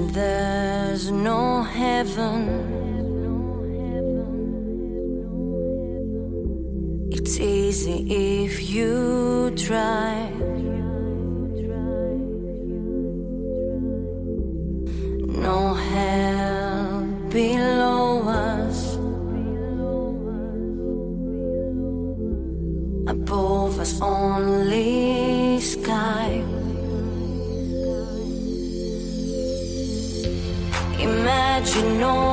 and there's no heaven. It's easy if you try. you know